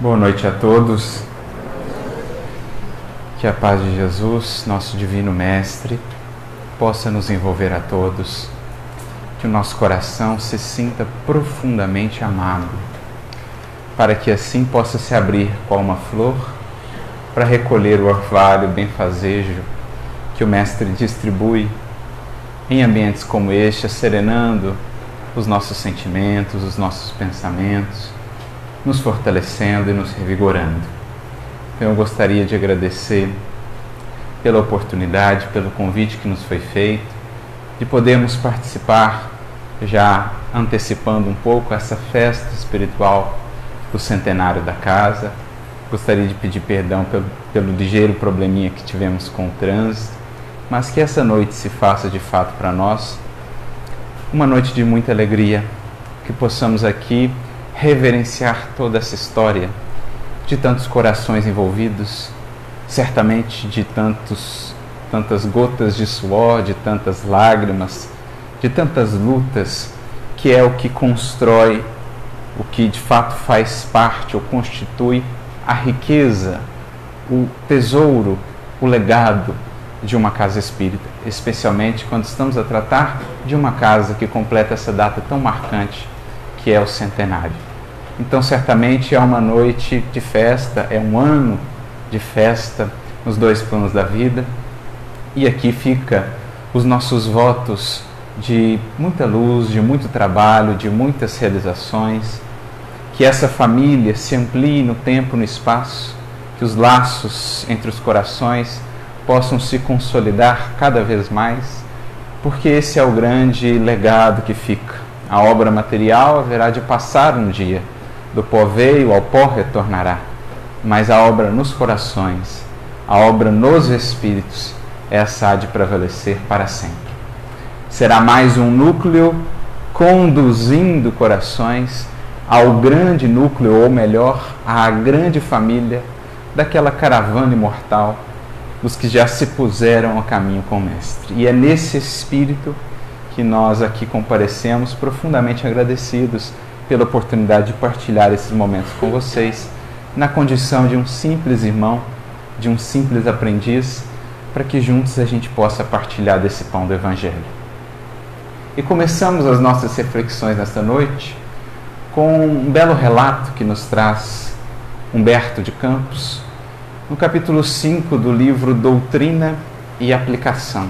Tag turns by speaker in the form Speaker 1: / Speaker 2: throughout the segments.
Speaker 1: Boa noite a todos. Que a paz de Jesus, nosso Divino Mestre, possa nos envolver a todos. Que o nosso coração se sinta profundamente amado, para que assim possa se abrir qual uma flor para recolher o orvalho benfazejo que o Mestre distribui em ambientes como este, serenando os nossos sentimentos, os nossos pensamentos nos fortalecendo e nos revigorando. Então, eu gostaria de agradecer pela oportunidade, pelo convite que nos foi feito, de podermos participar, já antecipando um pouco, essa festa espiritual do centenário da casa. Gostaria de pedir perdão pelo, pelo ligeiro probleminha que tivemos com o trânsito, mas que essa noite se faça de fato para nós uma noite de muita alegria, que possamos aqui reverenciar toda essa história de tantos corações envolvidos, certamente de tantos tantas gotas de suor, de tantas lágrimas, de tantas lutas, que é o que constrói, o que de fato faz parte ou constitui a riqueza, o tesouro, o legado de uma casa espírita, especialmente quando estamos a tratar de uma casa que completa essa data tão marcante que é o centenário. Então, certamente é uma noite de festa, é um ano de festa nos dois planos da vida. E aqui fica os nossos votos de muita luz, de muito trabalho, de muitas realizações. Que essa família se amplie no tempo, no espaço, que os laços entre os corações possam se consolidar cada vez mais, porque esse é o grande legado que fica. A obra material haverá de passar um dia do pó veio, ao pó retornará. Mas a obra nos corações, a obra nos espíritos, essa há de prevalecer para sempre. Será mais um núcleo conduzindo corações ao grande núcleo, ou melhor, à grande família daquela caravana imortal dos que já se puseram a caminho com o Mestre. E é nesse espírito que nós aqui comparecemos profundamente agradecidos pela oportunidade de partilhar esses momentos com vocês, na condição de um simples irmão, de um simples aprendiz, para que juntos a gente possa partilhar desse pão do Evangelho. E começamos as nossas reflexões nesta noite com um belo relato que nos traz Humberto de Campos, no capítulo 5 do livro Doutrina e Aplicação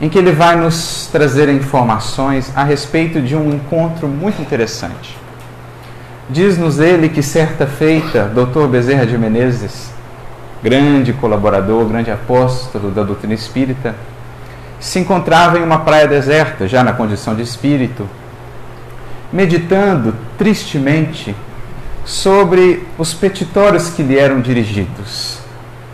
Speaker 1: em que ele vai nos trazer informações a respeito de um encontro muito interessante. Diz-nos ele que certa feita, Dr. Bezerra de Menezes, grande colaborador, grande apóstolo da doutrina espírita, se encontrava em uma praia deserta, já na condição de espírito, meditando tristemente sobre os petitórios que lhe eram dirigidos,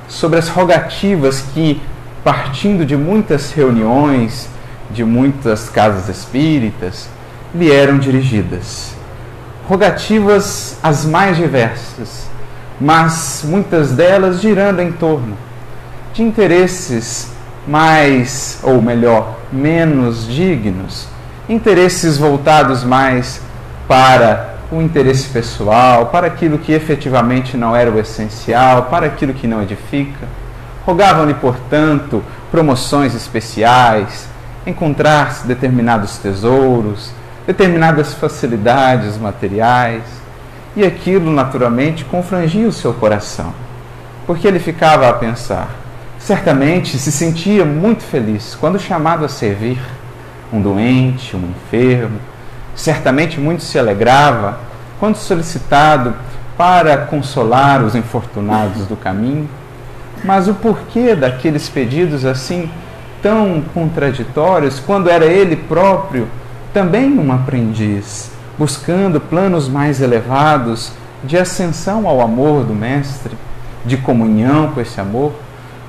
Speaker 1: sobre as rogativas que partindo de muitas reuniões, de muitas casas espíritas, lhe eram dirigidas. Rogativas as mais diversas, mas muitas delas girando em torno de interesses mais, ou melhor, menos dignos, interesses voltados mais para o interesse pessoal, para aquilo que efetivamente não era o essencial, para aquilo que não edifica Rogavam-lhe, portanto, promoções especiais, encontrar-se determinados tesouros, determinadas facilidades materiais, e aquilo naturalmente confrangia o seu coração, porque ele ficava a pensar. Certamente se sentia muito feliz quando chamado a servir um doente, um enfermo, certamente muito se alegrava quando solicitado para consolar os infortunados do caminho mas o porquê daqueles pedidos assim tão contraditórios, quando era ele próprio também um aprendiz, buscando planos mais elevados de ascensão ao amor do Mestre, de comunhão com esse amor,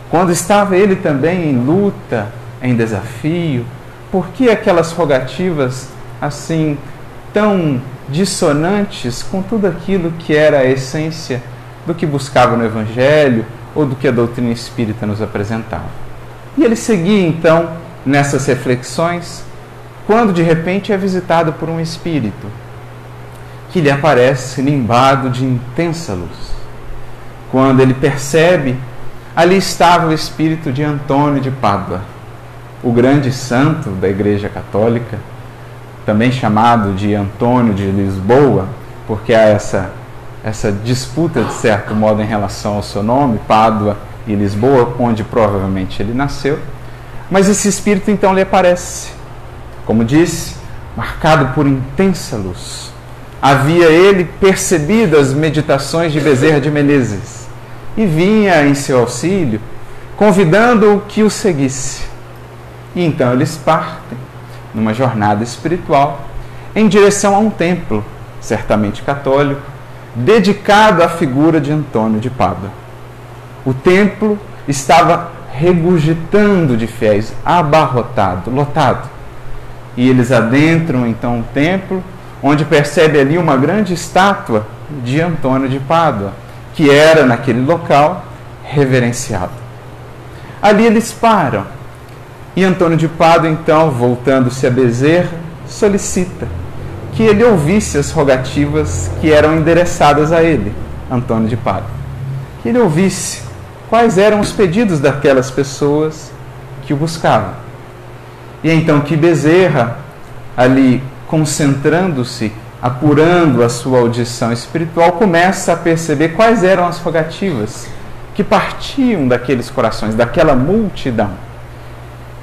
Speaker 1: quando estava ele também em luta, em desafio, por que aquelas rogativas assim tão dissonantes com tudo aquilo que era a essência do que buscava no Evangelho, ou do que a doutrina espírita nos apresentava. E ele seguia então nessas reflexões, quando de repente é visitado por um espírito que lhe aparece nimbado de intensa luz. Quando ele percebe, ali estava o espírito de Antônio de Pádua, o grande santo da Igreja Católica, também chamado de Antônio de Lisboa, porque há essa, essa disputa, de certo modo, em relação ao seu nome, Pádua e Lisboa, onde provavelmente ele nasceu. Mas esse espírito então lhe aparece, como disse, marcado por intensa luz. Havia ele percebido as meditações de Bezerra de Menezes e vinha em seu auxílio, convidando-o que o seguisse. E então eles partem numa jornada espiritual em direção a um templo, certamente católico, dedicado à figura de Antônio de Pádua. O templo estava regurgitando de fiéis, abarrotado, lotado. E eles adentram então o templo, onde percebe ali uma grande estátua de Antônio de Pádua, que era naquele local reverenciado. Ali eles param e Antônio de Pádua, então, voltando-se a Bezerra, solicita que ele ouvisse as rogativas que eram endereçadas a ele, Antônio de Pádua. Que ele ouvisse quais eram os pedidos daquelas pessoas que o buscavam. E então que Bezerra, ali concentrando-se, apurando a sua audição espiritual, começa a perceber quais eram as rogativas que partiam daqueles corações, daquela multidão.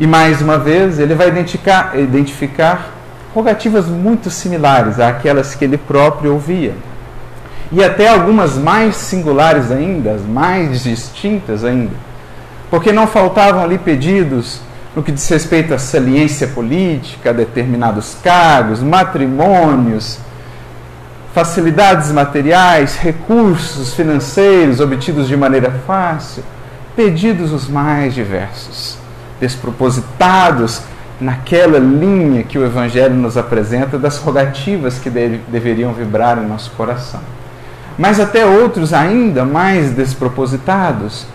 Speaker 1: E mais uma vez, ele vai identificar, identificar rogativas muito similares àquelas que ele próprio ouvia. E até algumas mais singulares ainda, mais distintas ainda. Porque não faltavam ali pedidos no que diz respeito à saliência política, determinados cargos, matrimônios, facilidades materiais, recursos financeiros obtidos de maneira fácil, pedidos os mais diversos despropositados naquela linha que o Evangelho nos apresenta das rogativas que deve, deveriam vibrar em nosso coração. Mas até outros ainda mais despropositados,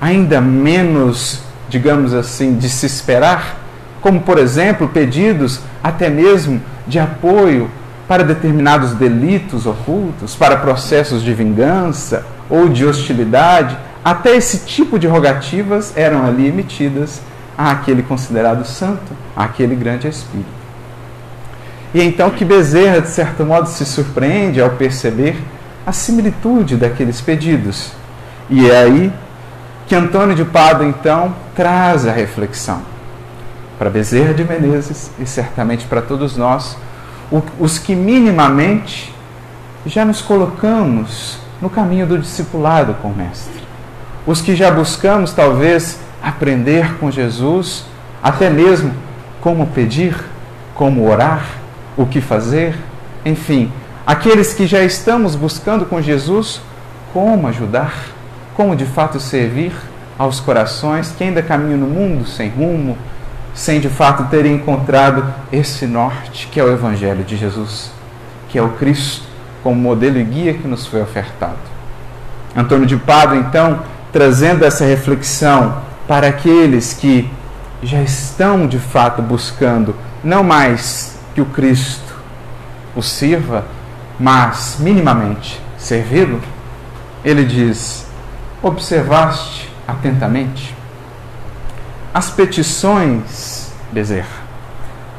Speaker 1: ainda menos, digamos assim, de se esperar, como por exemplo pedidos até mesmo de apoio para determinados delitos ocultos, para processos de vingança ou de hostilidade, até esse tipo de rogativas eram ali emitidas àquele considerado santo, àquele grande espírito. E então que Bezerra, de certo modo, se surpreende ao perceber a similitude daqueles pedidos. E é aí que Antônio de Pádua, então, traz a reflexão para Bezerra de Menezes e certamente para todos nós, os que minimamente já nos colocamos no caminho do discipulado com o Mestre. Os que já buscamos, talvez, aprender com Jesus, até mesmo como pedir, como orar, o que fazer, enfim, aqueles que já estamos buscando com Jesus, como ajudar, como de fato servir aos corações que ainda caminham no mundo sem rumo, sem de fato terem encontrado esse norte que é o Evangelho de Jesus, que é o Cristo como modelo e guia que nos foi ofertado. Antônio de Pádua, então, trazendo essa reflexão para aqueles que já estão de fato buscando não mais que o Cristo o sirva, mas minimamente servi-lo, ele diz: Observaste atentamente? As petições, Bezerra,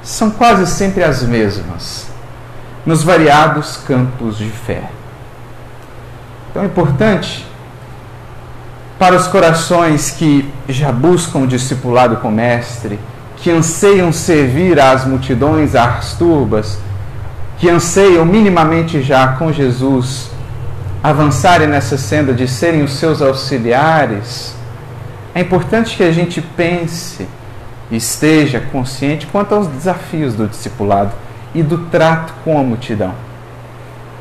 Speaker 1: são quase sempre as mesmas, nos variados campos de fé. Então é importante para os corações que já buscam o discipulado com o Mestre, que anseiam servir às multidões às turbas, que anseiam minimamente já com Jesus avançarem nessa senda de serem os seus auxiliares, é importante que a gente pense e esteja consciente quanto aos desafios do discipulado e do trato com a multidão.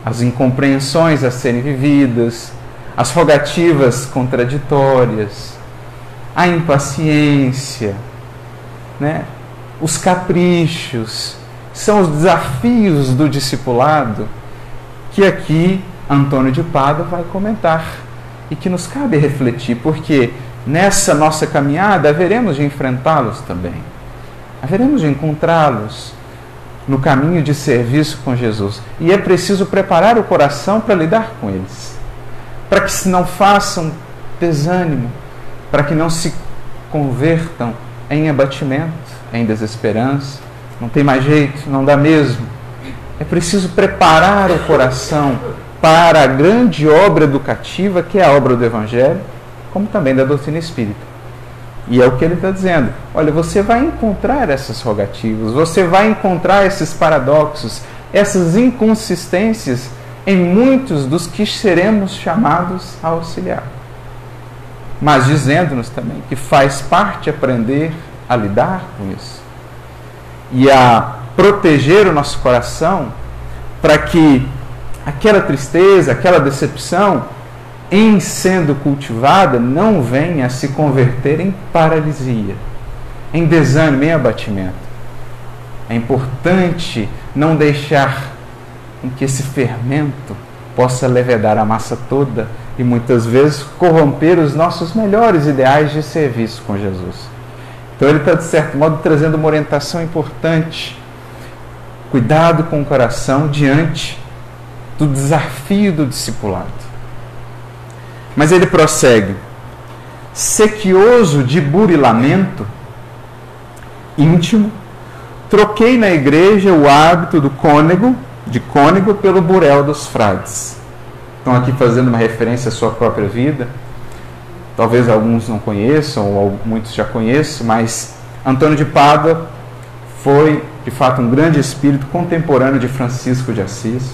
Speaker 1: As incompreensões a serem vividas, as rogativas contraditórias, a impaciência, né? os caprichos, são os desafios do discipulado que aqui Antônio de Pádua vai comentar e que nos cabe refletir, porque nessa nossa caminhada haveremos de enfrentá-los também, haveremos de encontrá-los, no caminho de serviço com Jesus. E é preciso preparar o coração para lidar com eles, para que se não façam desânimo, para que não se convertam em abatimento, em desesperança. Não tem mais jeito, não dá mesmo. É preciso preparar o coração para a grande obra educativa que é a obra do Evangelho, como também da doutrina espírita. E é o que ele está dizendo. Olha, você vai encontrar essas rogativas, você vai encontrar esses paradoxos, essas inconsistências em muitos dos que seremos chamados a auxiliar. Mas dizendo-nos também que faz parte aprender a lidar com isso e a proteger o nosso coração para que aquela tristeza, aquela decepção em sendo cultivada, não venha a se converter em paralisia, em desânimo, em abatimento. É importante não deixar que esse fermento possa levedar a massa toda e muitas vezes corromper os nossos melhores ideais de serviço com Jesus. Então ele está, de certo modo, trazendo uma orientação importante. Cuidado com o coração diante do desafio do discipulado. Mas ele prossegue: sequioso de burilamento íntimo, troquei na igreja o hábito do cônego, de cônego, pelo burel dos frades. Estão aqui fazendo uma referência à sua própria vida. Talvez alguns não conheçam, ou muitos já conheçam, mas Antônio de Pádua foi, de fato, um grande espírito contemporâneo de Francisco de Assis.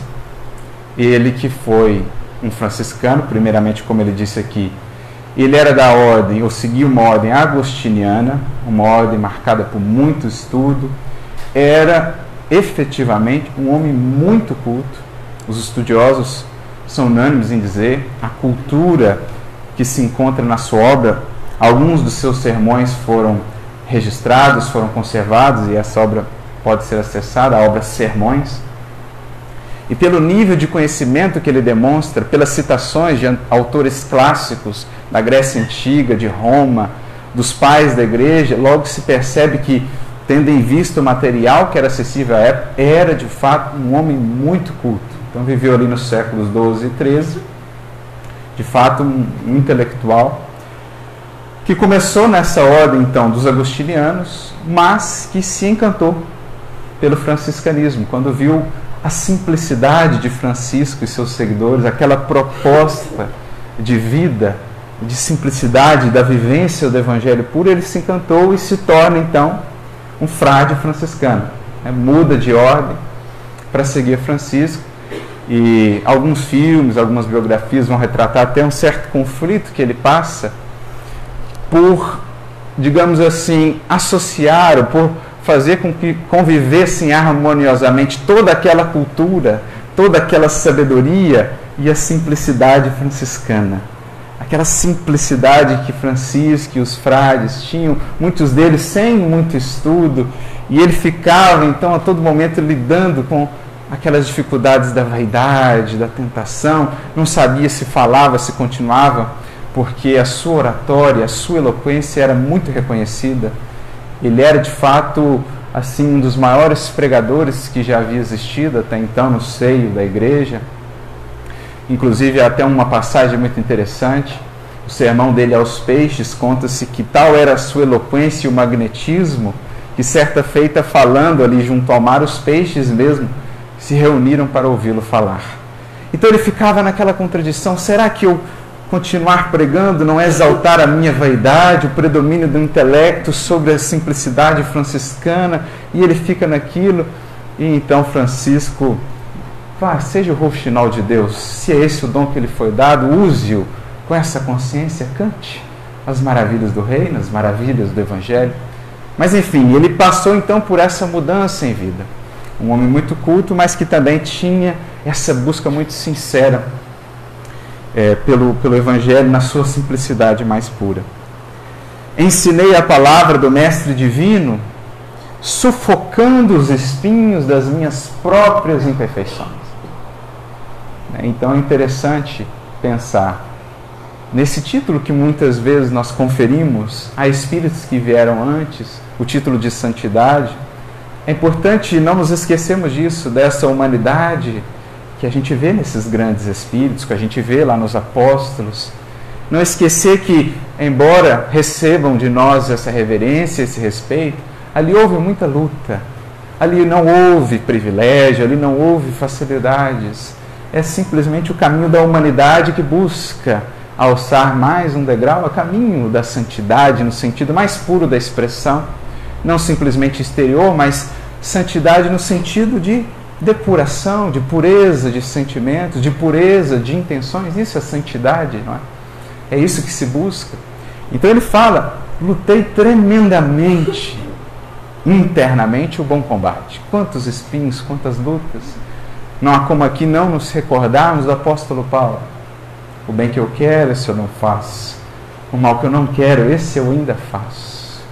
Speaker 1: Ele que foi um franciscano, primeiramente, como ele disse aqui, ele era da ordem, ou seguia uma ordem agostiniana, uma ordem marcada por muito estudo, era efetivamente um homem muito culto. Os estudiosos são unânimes em dizer a cultura que se encontra na sua obra. Alguns dos seus sermões foram registrados, foram conservados e essa obra pode ser acessada, a obra Sermões e pelo nível de conhecimento que ele demonstra, pelas citações de autores clássicos da Grécia Antiga, de Roma, dos pais da igreja, logo se percebe que, tendo em vista o material que era acessível à época, era de fato um homem muito culto. Então viveu ali nos séculos 12 e 13, de fato um intelectual, que começou nessa ordem então dos agostinianos, mas que se encantou pelo franciscanismo, quando viu a simplicidade de Francisco e seus seguidores, aquela proposta de vida, de simplicidade da vivência do Evangelho puro, ele se encantou e se torna então um frade franciscano. Né? Muda de ordem para seguir Francisco. E alguns filmes, algumas biografias vão retratar até um certo conflito que ele passa por, digamos assim, associar, ou por fazer com que convivessem harmoniosamente toda aquela cultura, toda aquela sabedoria e a simplicidade franciscana. Aquela simplicidade que Francisco e os frades tinham, muitos deles sem muito estudo, e ele ficava então a todo momento lidando com aquelas dificuldades da vaidade, da tentação, não sabia se falava, se continuava, porque a sua oratória, a sua eloquência era muito reconhecida ele era de fato assim um dos maiores pregadores que já havia existido até então no seio da igreja. Inclusive até uma passagem muito interessante. O sermão dele aos peixes conta-se que tal era a sua eloquência e o magnetismo que certa feita falando ali junto ao mar os peixes mesmo se reuniram para ouvi-lo falar. Então ele ficava naquela contradição: será que eu continuar pregando não é exaltar a minha vaidade, o predomínio do intelecto sobre a simplicidade franciscana, e ele fica naquilo. E então Francisco, vá, seja o roxinol de Deus, se é esse o dom que lhe foi dado, use-o com essa consciência, cante as maravilhas do reino, as maravilhas do evangelho. Mas enfim, ele passou então por essa mudança em vida. Um homem muito culto, mas que também tinha essa busca muito sincera é, pelo, pelo Evangelho na sua simplicidade mais pura. Ensinei a palavra do Mestre Divino, sufocando os espinhos das minhas próprias imperfeições. Né, então é interessante pensar nesse título que muitas vezes nós conferimos a espíritos que vieram antes, o título de santidade, É importante não nos esquecermos disso, dessa humanidade que a gente vê nesses grandes espíritos, que a gente vê lá nos apóstolos. Não esquecer que, embora recebam de nós essa reverência, esse respeito, ali houve muita luta, ali não houve privilégio, ali não houve facilidades. É simplesmente o caminho da humanidade que busca alçar mais um degrau a caminho da santidade, no sentido mais puro da expressão, não simplesmente exterior, mas santidade no sentido de depuração, de pureza de sentimentos, de pureza de intenções. Isso é santidade, não é? É isso que se busca. Então ele fala: lutei tremendamente internamente o bom combate. Quantos espinhos, quantas lutas. Não há como aqui não nos recordarmos do apóstolo Paulo. O bem que eu quero, esse eu não faço. O mal que eu não quero, esse eu ainda faço.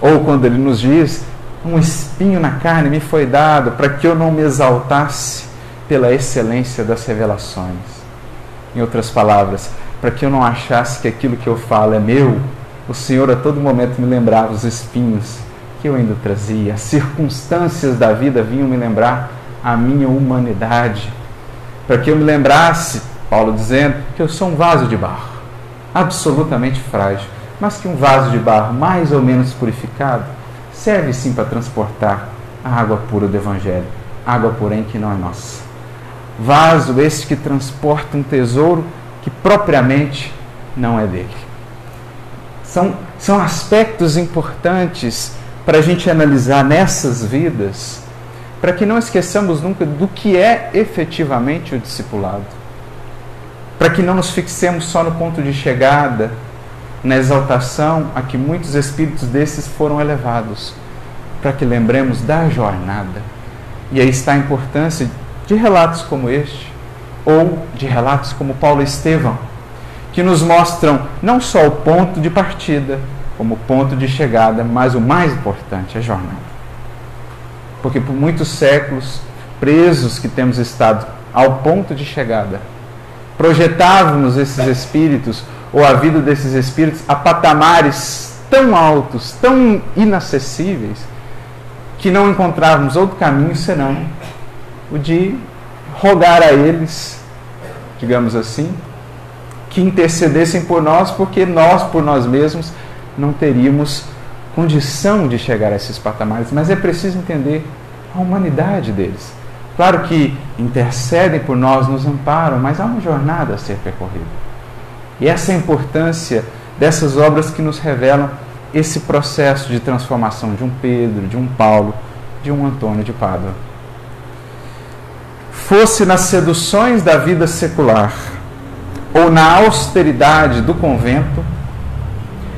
Speaker 1: Ou quando ele nos diz: um espinho na carne me foi dado para que eu não me exaltasse pela excelência das revelações. Em outras palavras, para que eu não achasse que aquilo que eu falo é meu, o Senhor a todo momento me lembrava os espinhos que eu ainda trazia. As circunstâncias da vida vinham me lembrar a minha humanidade, para que eu me lembrasse Paulo dizendo que eu sou um vaso de barro, absolutamente frágil, mas que um vaso de barro mais ou menos purificado serve sim para transportar a água pura do Evangelho, água, porém, que não é nossa. Vaso este que transporta um tesouro que propriamente não é dele. São, são aspectos importantes para a gente analisar nessas vidas, para que não esqueçamos nunca do que é efetivamente o discipulado para que não nos fixemos só no ponto de chegada, na exaltação a que muitos espíritos desses foram elevados, para que lembremos da jornada. E aí está a importância de relatos como este, ou de relatos como Paulo Estevão, que nos mostram não só o ponto de partida, como ponto de chegada, mas o mais importante, a jornada. Porque por muitos séculos, presos que temos estado ao ponto de chegada, projetávamos esses espíritos ou a vida desses espíritos a patamares tão altos, tão inacessíveis, que não encontrávamos outro caminho senão o de rogar a eles, digamos assim, que intercedessem por nós, porque nós, por nós mesmos, não teríamos condição de chegar a esses patamares. Mas é preciso entender a humanidade deles. Claro que intercedem por nós, nos amparam, mas há uma jornada a ser percorrida. E essa é a importância dessas obras que nos revelam esse processo de transformação de um Pedro, de um Paulo, de um Antônio de Pádua. Fosse nas seduções da vida secular ou na austeridade do convento,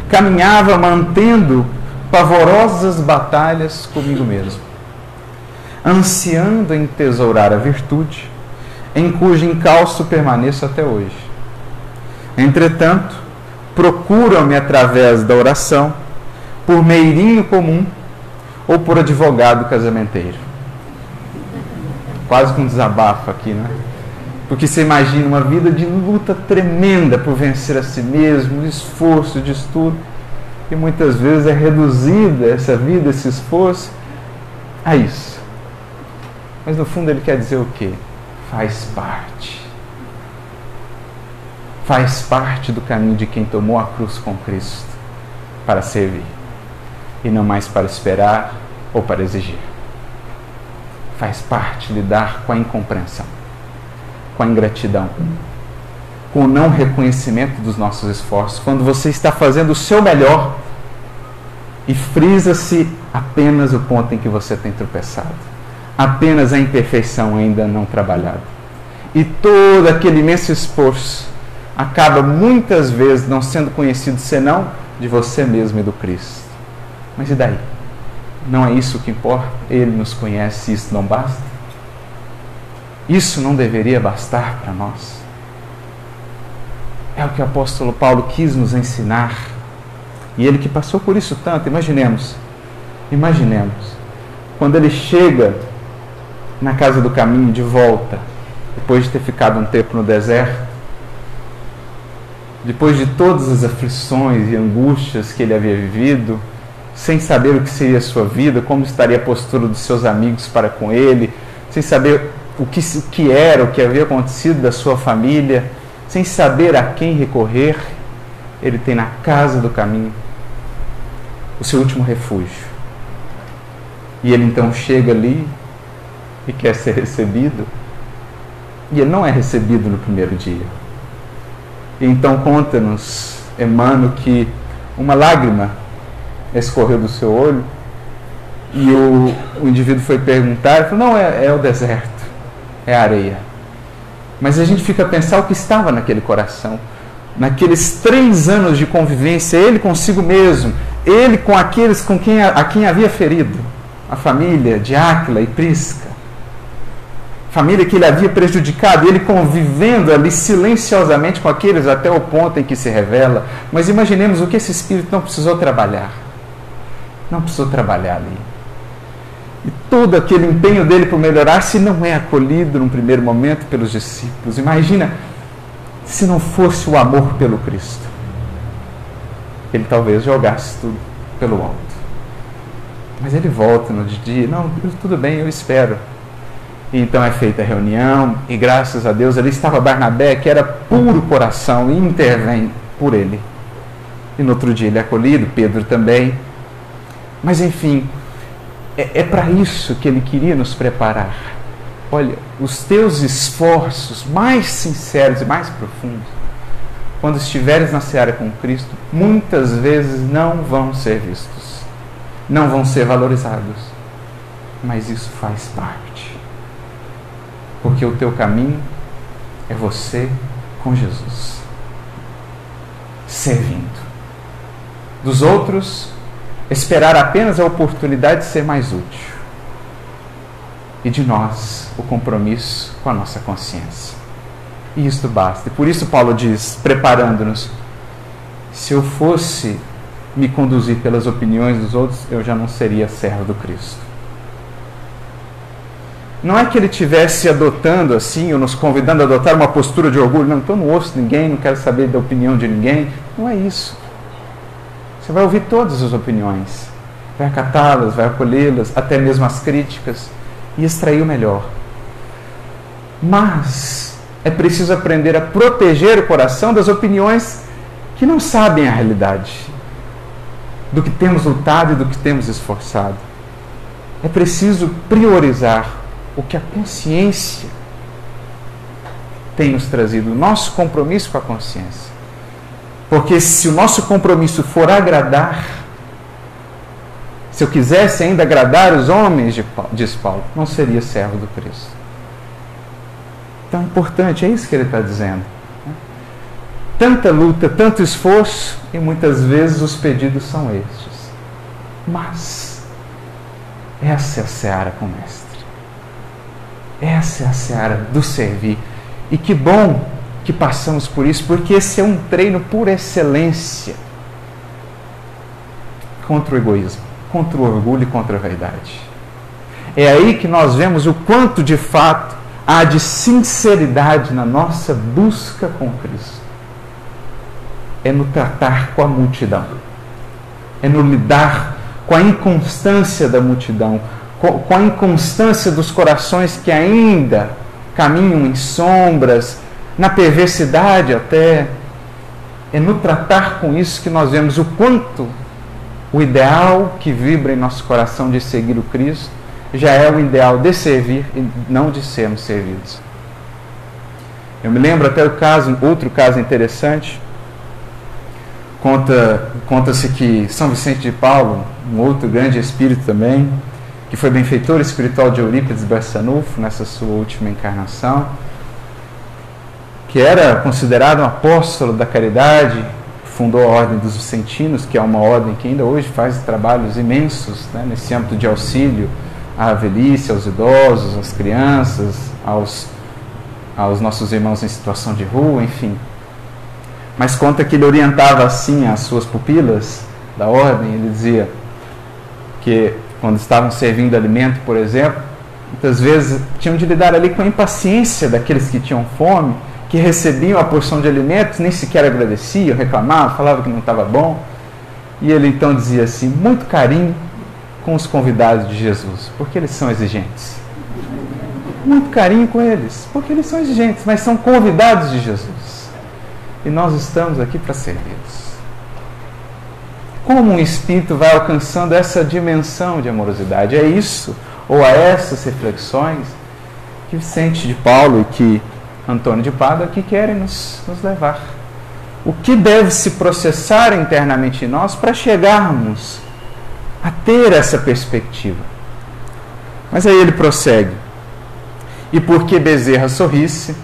Speaker 1: caminhava mantendo pavorosas batalhas comigo mesmo ansiando em tesourar a virtude, em cujo encalço permaneço até hoje. Entretanto, procuram-me através da oração, por meirinho comum ou por advogado casamenteiro. Quase com um desabafo aqui, né? Porque você imagina uma vida de luta tremenda por vencer a si mesmo, esforço de estudo, e muitas vezes é reduzida essa vida, esse esforço, a isso mas no fundo ele quer dizer o quê? Faz parte. Faz parte do caminho de quem tomou a cruz com Cristo para servir e não mais para esperar ou para exigir. Faz parte lidar com a incompreensão, com a ingratidão, com o não reconhecimento dos nossos esforços. Quando você está fazendo o seu melhor e frisa-se apenas o ponto em que você tem tropeçado apenas a imperfeição ainda não trabalhada. E todo aquele imenso esforço acaba muitas vezes não sendo conhecido senão de você mesmo e do Cristo. Mas e daí? Não é isso que importa? Ele nos conhece isso não basta? Isso não deveria bastar para nós? É o que o apóstolo Paulo quis nos ensinar. E ele que passou por isso tanto, imaginemos, imaginemos, quando ele chega na casa do caminho de volta, depois de ter ficado um tempo no deserto, depois de todas as aflições e angústias que ele havia vivido, sem saber o que seria a sua vida, como estaria a postura dos seus amigos para com ele, sem saber o que, o que era, o que havia acontecido da sua família, sem saber a quem recorrer, ele tem na casa do caminho o seu último refúgio. E ele então chega ali e quer ser recebido, e ele não é recebido no primeiro dia. E então conta-nos, Emmanuel, que uma lágrima escorreu do seu olho e o, o indivíduo foi perguntar, falou, não, é, é o deserto, é a areia. Mas a gente fica a pensar o que estava naquele coração. Naqueles três anos de convivência, ele consigo mesmo, ele com aqueles com quem, a quem havia ferido, a família de Áquila e Prisca, família que ele havia prejudicado, ele convivendo ali silenciosamente com aqueles até o ponto em que se revela. Mas imaginemos o que esse espírito não precisou trabalhar. Não precisou trabalhar ali. E todo aquele empenho dele por melhorar, se não é acolhido num primeiro momento pelos discípulos, imagina se não fosse o amor pelo Cristo. Ele talvez jogasse tudo pelo alto. Mas ele volta no dia, não, tudo bem, eu espero. E então é feita a reunião, e graças a Deus ali estava Barnabé, que era puro coração, e intervém por ele. E no outro dia ele é acolhido, Pedro também. Mas enfim, é, é para isso que ele queria nos preparar. Olha, os teus esforços mais sinceros e mais profundos, quando estiveres na seara com Cristo, muitas vezes não vão ser vistos, não vão ser valorizados. Mas isso faz parte. Porque o teu caminho é você com Jesus, servindo. Dos outros, esperar apenas a oportunidade de ser mais útil. E de nós, o compromisso com a nossa consciência. E isto basta. E por isso Paulo diz, preparando-nos, se eu fosse me conduzir pelas opiniões dos outros, eu já não seria servo do Cristo. Não é que ele tivesse adotando assim, ou nos convidando a adotar uma postura de orgulho, não, então não ouço ninguém, não quero saber da opinião de ninguém. Não é isso. Você vai ouvir todas as opiniões, vai acatá-las, vai acolhê-las, até mesmo as críticas, e extrair o melhor. Mas é preciso aprender a proteger o coração das opiniões que não sabem a realidade, do que temos lutado e do que temos esforçado. É preciso priorizar o que a consciência tem nos trazido, o nosso compromisso com a consciência. Porque se o nosso compromisso for agradar, se eu quisesse ainda agradar os homens, diz Paulo, não seria servo do Cristo. Então é importante, é isso que ele está dizendo. Né? Tanta luta, tanto esforço, e muitas vezes os pedidos são estes. Mas essa é a seara com o Mestre. Essa é a seara do servir. E que bom que passamos por isso, porque esse é um treino por excelência contra o egoísmo, contra o orgulho e contra a vaidade. É aí que nós vemos o quanto de fato há de sinceridade na nossa busca com Cristo. É no tratar com a multidão, é no lidar com a inconstância da multidão, com a inconstância dos corações que ainda caminham em sombras, na perversidade até. É no tratar com isso que nós vemos o quanto o ideal que vibra em nosso coração de seguir o Cristo já é o ideal de servir e não de sermos servidos. Eu me lembro até o caso, outro caso interessante. Conta, conta-se que São Vicente de Paulo, um outro grande espírito também, que foi benfeitor espiritual de Eurípides Barçanufo nessa sua última encarnação, que era considerado um apóstolo da caridade, fundou a Ordem dos Vicentinos, que é uma ordem que ainda hoje faz trabalhos imensos né, nesse âmbito de auxílio à velhice, aos idosos, às crianças, aos, aos nossos irmãos em situação de rua, enfim. Mas conta que ele orientava assim as suas pupilas da ordem, ele dizia que quando estavam servindo alimento, por exemplo, muitas vezes tinham de lidar ali com a impaciência daqueles que tinham fome que recebiam a porção de alimentos nem sequer agradeciam, reclamavam, falavam que não estava bom. E ele então dizia assim: muito carinho com os convidados de Jesus, porque eles são exigentes. Muito carinho com eles, porque eles são exigentes, mas são convidados de Jesus. E nós estamos aqui para servi-los. Como um espírito vai alcançando essa dimensão de amorosidade? É isso, ou a essas reflexões, que Vicente de Paulo e que Antônio de Pádua aqui querem nos, nos levar. O que deve se processar internamente em nós para chegarmos a ter essa perspectiva? Mas aí ele prossegue. E porque Bezerra sorrisse,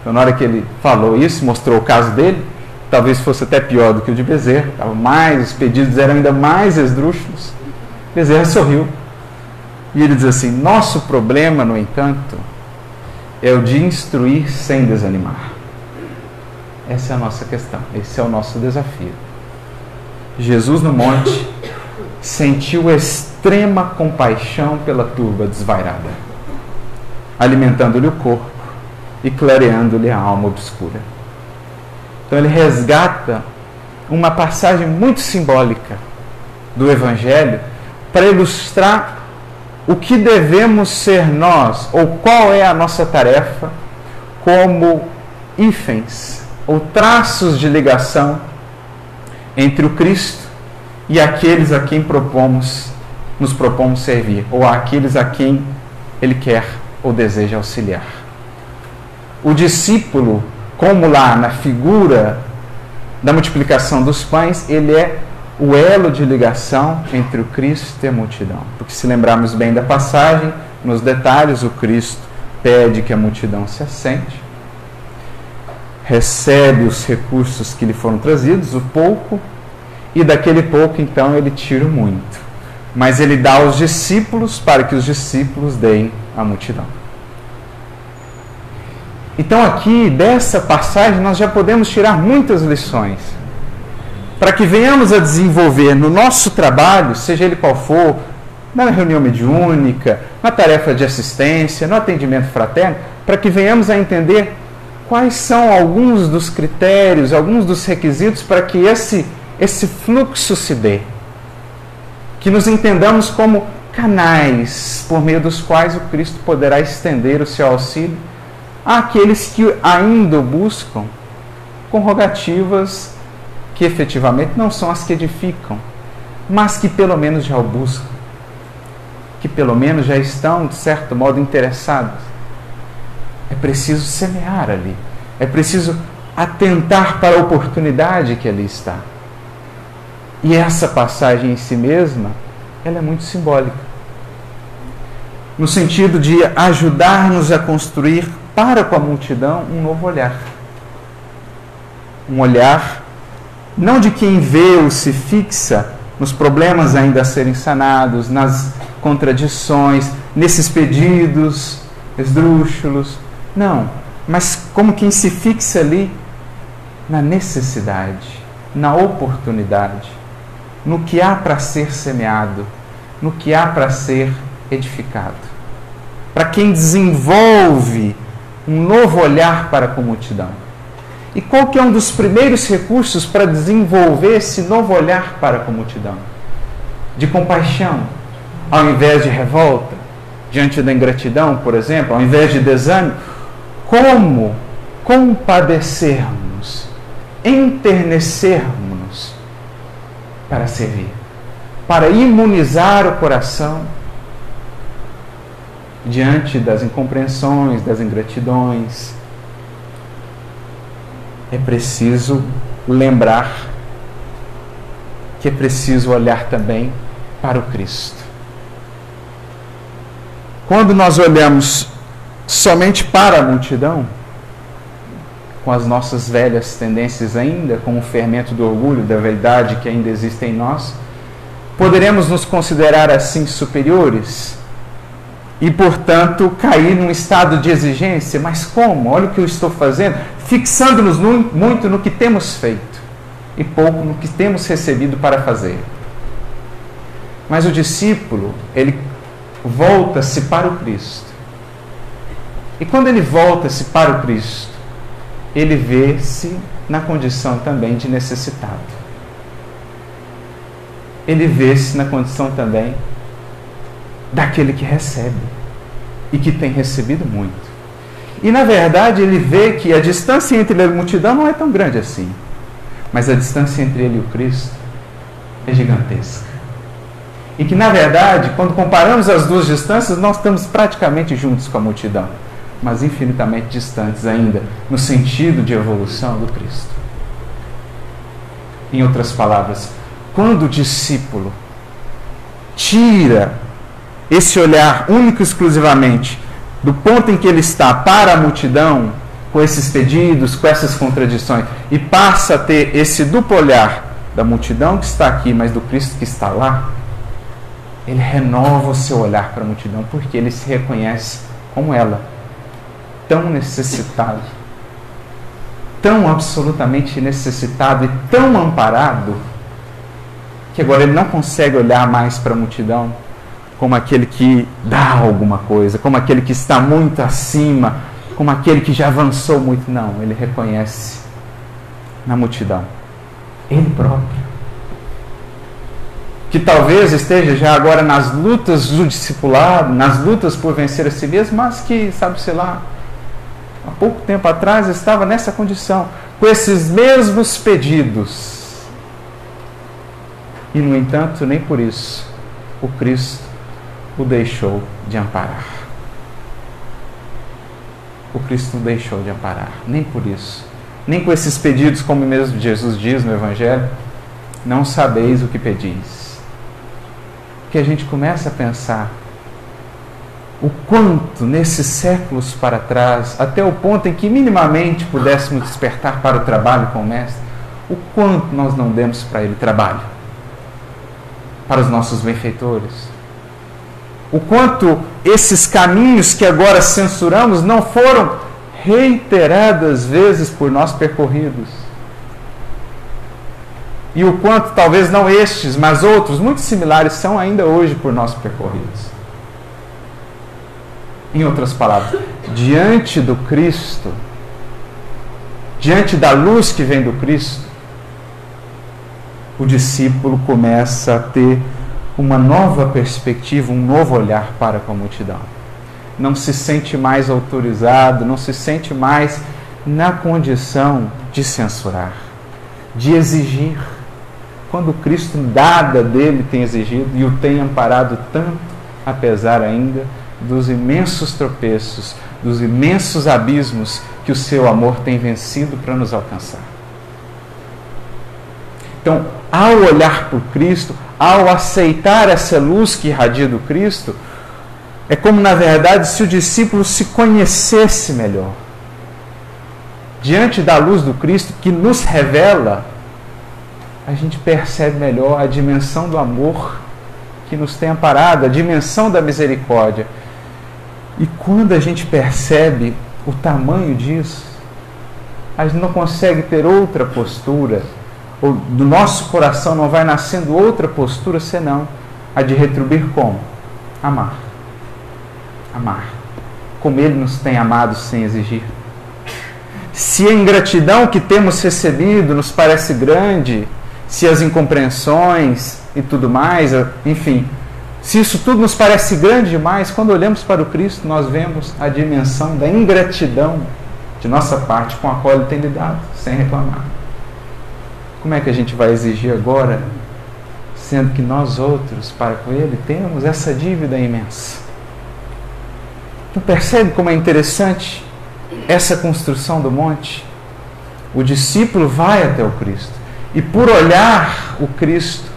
Speaker 1: então, na hora que ele falou isso, mostrou o caso dele, talvez fosse até pior do que o de Bezerra, tava mais, os pedidos eram ainda mais esdrúxulos. Bezerra sorriu. E ele diz assim: Nosso problema, no entanto, é o de instruir sem desanimar. Essa é a nossa questão, esse é o nosso desafio. Jesus no monte sentiu extrema compaixão pela turba desvairada, alimentando-lhe o corpo e clareando-lhe a alma obscura. Então ele resgata uma passagem muito simbólica do Evangelho para ilustrar o que devemos ser nós, ou qual é a nossa tarefa, como hífens, ou traços de ligação entre o Cristo e aqueles a quem propomos, nos propomos servir, ou aqueles a quem Ele quer ou deseja auxiliar. O discípulo, como lá na figura da multiplicação dos pães, ele é o elo de ligação entre o Cristo e a multidão. Porque se lembrarmos bem da passagem, nos detalhes, o Cristo pede que a multidão se assente, recebe os recursos que lhe foram trazidos, o pouco, e daquele pouco então ele tira muito. Mas ele dá aos discípulos para que os discípulos deem à multidão. Então, aqui dessa passagem, nós já podemos tirar muitas lições para que venhamos a desenvolver no nosso trabalho, seja ele qual for, na reunião mediúnica, na tarefa de assistência, no atendimento fraterno, para que venhamos a entender quais são alguns dos critérios, alguns dos requisitos para que esse, esse fluxo se dê. Que nos entendamos como canais por meio dos quais o Cristo poderá estender o seu auxílio àqueles que ainda buscam com rogativas que efetivamente não são as que edificam, mas que pelo menos já o buscam, que pelo menos já estão, de certo modo, interessados. É preciso semear ali, é preciso atentar para a oportunidade que ali está. E essa passagem em si mesma, ela é muito simbólica. No sentido de ajudar-nos a construir para com a multidão um novo olhar. Um olhar não de quem vê ou se fixa nos problemas ainda a serem sanados, nas contradições, nesses pedidos esdrúxulos. Não, mas como quem se fixa ali na necessidade, na oportunidade, no que há para ser semeado, no que há para ser edificado. Para quem desenvolve um novo olhar para a multidão e qual que é um dos primeiros recursos para desenvolver esse novo olhar para a multidão? De compaixão, ao invés de revolta, diante da ingratidão, por exemplo, ao invés de desânimo, como compadecermos, enternecermos para servir, para imunizar o coração diante das incompreensões, das ingratidões, é preciso lembrar que é preciso olhar também para o Cristo. Quando nós olhamos somente para a multidão, com as nossas velhas tendências ainda, com o fermento do orgulho, da verdade que ainda existe em nós, poderemos nos considerar assim superiores e, portanto, cair num estado de exigência. Mas como? Olha o que eu estou fazendo fixando-nos muito no que temos feito e pouco no que temos recebido para fazer. Mas o discípulo, ele volta-se para o Cristo. E quando ele volta-se para o Cristo, ele vê-se na condição também de necessitado. ele vê-se na condição também daquele que recebe e que tem recebido muito. E na verdade ele vê que a distância entre ele e a multidão não é tão grande assim, mas a distância entre ele e o Cristo é gigantesca. E que na verdade, quando comparamos as duas distâncias, nós estamos praticamente juntos com a multidão, mas infinitamente distantes ainda, no sentido de evolução do Cristo. Em outras palavras, quando o discípulo tira esse olhar único e exclusivamente do ponto em que ele está para a multidão, com esses pedidos, com essas contradições, e passa a ter esse duplo olhar da multidão que está aqui, mas do Cristo que está lá, ele renova o seu olhar para a multidão, porque ele se reconhece como ela, tão necessitado, tão absolutamente necessitado e tão amparado que agora ele não consegue olhar mais para a multidão como aquele que dá alguma coisa, como aquele que está muito acima, como aquele que já avançou muito. Não, ele reconhece na multidão ele próprio. Que talvez esteja já agora nas lutas do discipulado, nas lutas por vencer a si mesmo, mas que, sabe, sei lá, há pouco tempo atrás estava nessa condição, com esses mesmos pedidos e, no entanto, nem por isso o Cristo o deixou de amparar. O Cristo o deixou de amparar, nem por isso. Nem com esses pedidos, como mesmo Jesus diz no Evangelho, não sabeis o que pedis. Que a gente começa a pensar o quanto nesses séculos para trás, até o ponto em que minimamente pudéssemos despertar para o trabalho com o Mestre, o quanto nós não demos para ele trabalho para os nossos benfeitores. O quanto esses caminhos que agora censuramos não foram reiteradas vezes por nós percorridos. E o quanto talvez não estes, mas outros muito similares são ainda hoje por nós percorridos. Em outras palavras, diante do Cristo, diante da luz que vem do Cristo, o discípulo começa a ter uma nova perspectiva, um novo olhar para com a multidão. Não se sente mais autorizado, não se sente mais na condição de censurar, de exigir. Quando Cristo nada dele tem exigido e o tem amparado tanto, apesar ainda dos imensos tropeços, dos imensos abismos que o seu amor tem vencido para nos alcançar. Então, ao olhar por Cristo, ao aceitar essa luz que irradia do Cristo, é como, na verdade, se o discípulo se conhecesse melhor. Diante da luz do Cristo que nos revela, a gente percebe melhor a dimensão do amor que nos tem amparado, a dimensão da misericórdia. E quando a gente percebe o tamanho disso, a gente não consegue ter outra postura ou do nosso coração não vai nascendo outra postura senão a de retribuir como? Amar. Amar. Como Ele nos tem amado sem exigir. Se a ingratidão que temos recebido nos parece grande, se as incompreensões e tudo mais, enfim, se isso tudo nos parece grande demais, quando olhamos para o Cristo, nós vemos a dimensão da ingratidão de nossa parte com a qual Ele tem lidado, sem reclamar. Como é que a gente vai exigir agora, sendo que nós outros, para com Ele, temos essa dívida imensa? Então percebe como é interessante essa construção do monte? O discípulo vai até o Cristo e por olhar o Cristo,